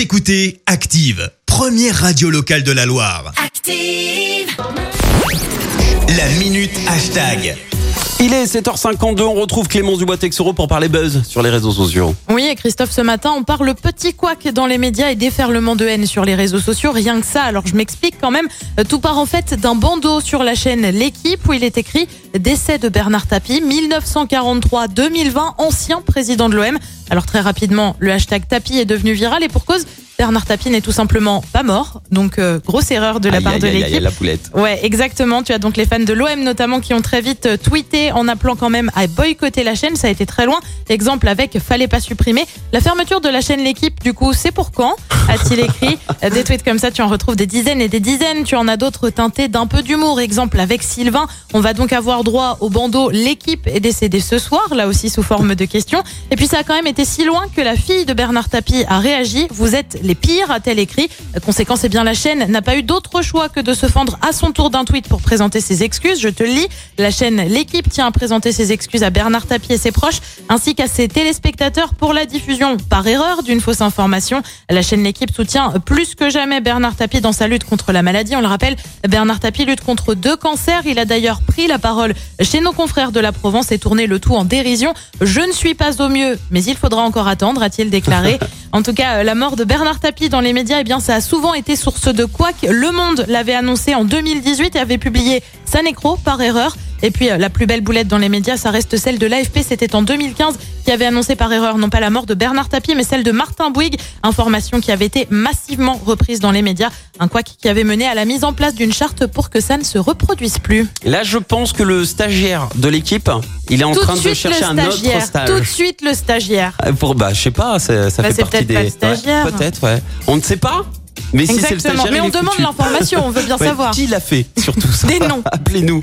Vous écoutez Active, première radio locale de la Loire. Active. La minute hashtag. Il est 7h52, on retrouve Clémence Dubois-Texoro pour parler buzz sur les réseaux sociaux. Oui, et Christophe, ce matin, on parle petit couac dans les médias et déferlement de haine sur les réseaux sociaux. Rien que ça. Alors, je m'explique quand même. Euh, Tout part en fait d'un bandeau sur la chaîne L'équipe où il est écrit décès de Bernard Tapie, 1943-2020, ancien président de l'OM. Alors, très rapidement, le hashtag Tapie est devenu viral et pour cause, Bernard Tapie n'est tout simplement pas mort. Donc, euh, grosse erreur de la Aïe, part aïe, de l'équipe. la poulette. Ouais, exactement. Tu as donc les fans de l'OM notamment qui ont très vite euh, tweeté en appelant quand même à boycotter la chaîne. Ça a été très loin. Exemple avec fallait pas supprimer. La fermeture de la chaîne L'équipe, du coup, c'est pour quand? A-t-il écrit. Euh, Des tweets comme ça, tu en retrouves des dizaines et des dizaines. Tu en as d'autres teintés d'un peu d'humour. Exemple avec Sylvain. On va donc avoir droit au bandeau L'équipe est décédée ce soir, là aussi sous forme de question. Et puis ça a quand même été si loin que la fille de Bernard Tapie a réagi. Vous êtes les pires, a-t-elle écrit. Euh, Conséquence, eh bien la chaîne n'a pas eu d'autre choix que de se fendre à son tour d'un tweet pour présenter ses excuses. Je te le lis. La chaîne L'équipe tient à présenter ses excuses à Bernard Tapie et ses proches, ainsi qu'à ses téléspectateurs pour la diffusion par erreur d'une fausse information. La chaîne L'équipe soutient plus que jamais Bernard Tapie dans sa lutte contre la maladie. On le rappelle, Bernard Tapie lutte contre deux cancers. Il a d'ailleurs pris la parole chez nos confrères de la Provence et tourné le tout en dérision. Je ne suis pas au mieux, mais il faudra encore attendre, a-t-il déclaré. En tout cas, la mort de Bernard Tapie dans les médias, eh bien, ça a souvent été source de couac. Le Monde l'avait annoncé en 2018 et avait publié sa nécro par erreur. Et puis, euh, la plus belle boulette dans les médias, ça reste celle de l'AFP. C'était en 2015 qui avait annoncé par erreur non pas la mort de Bernard Tapie, mais celle de Martin Bouygues. Information qui avait été massivement reprise dans les médias. Un couac qui avait mené à la mise en place d'une charte pour que ça ne se reproduise plus. Là, je pense que le stagiaire de l'équipe, il est en tout train de chercher un autre stagiaire. stage. Tout de suite le stagiaire. Euh, Pour, bah, je sais pas, ça, ça Bah, fait partie des. pas le stagiaire. Ouais, peut-être, ouais. On ne sait pas. Mais si c'est le stagiaire, Mais on demande l'information, on veut bien Ouais, savoir. Qui l'a fait, surtout ça? Des noms. Appelez-nous.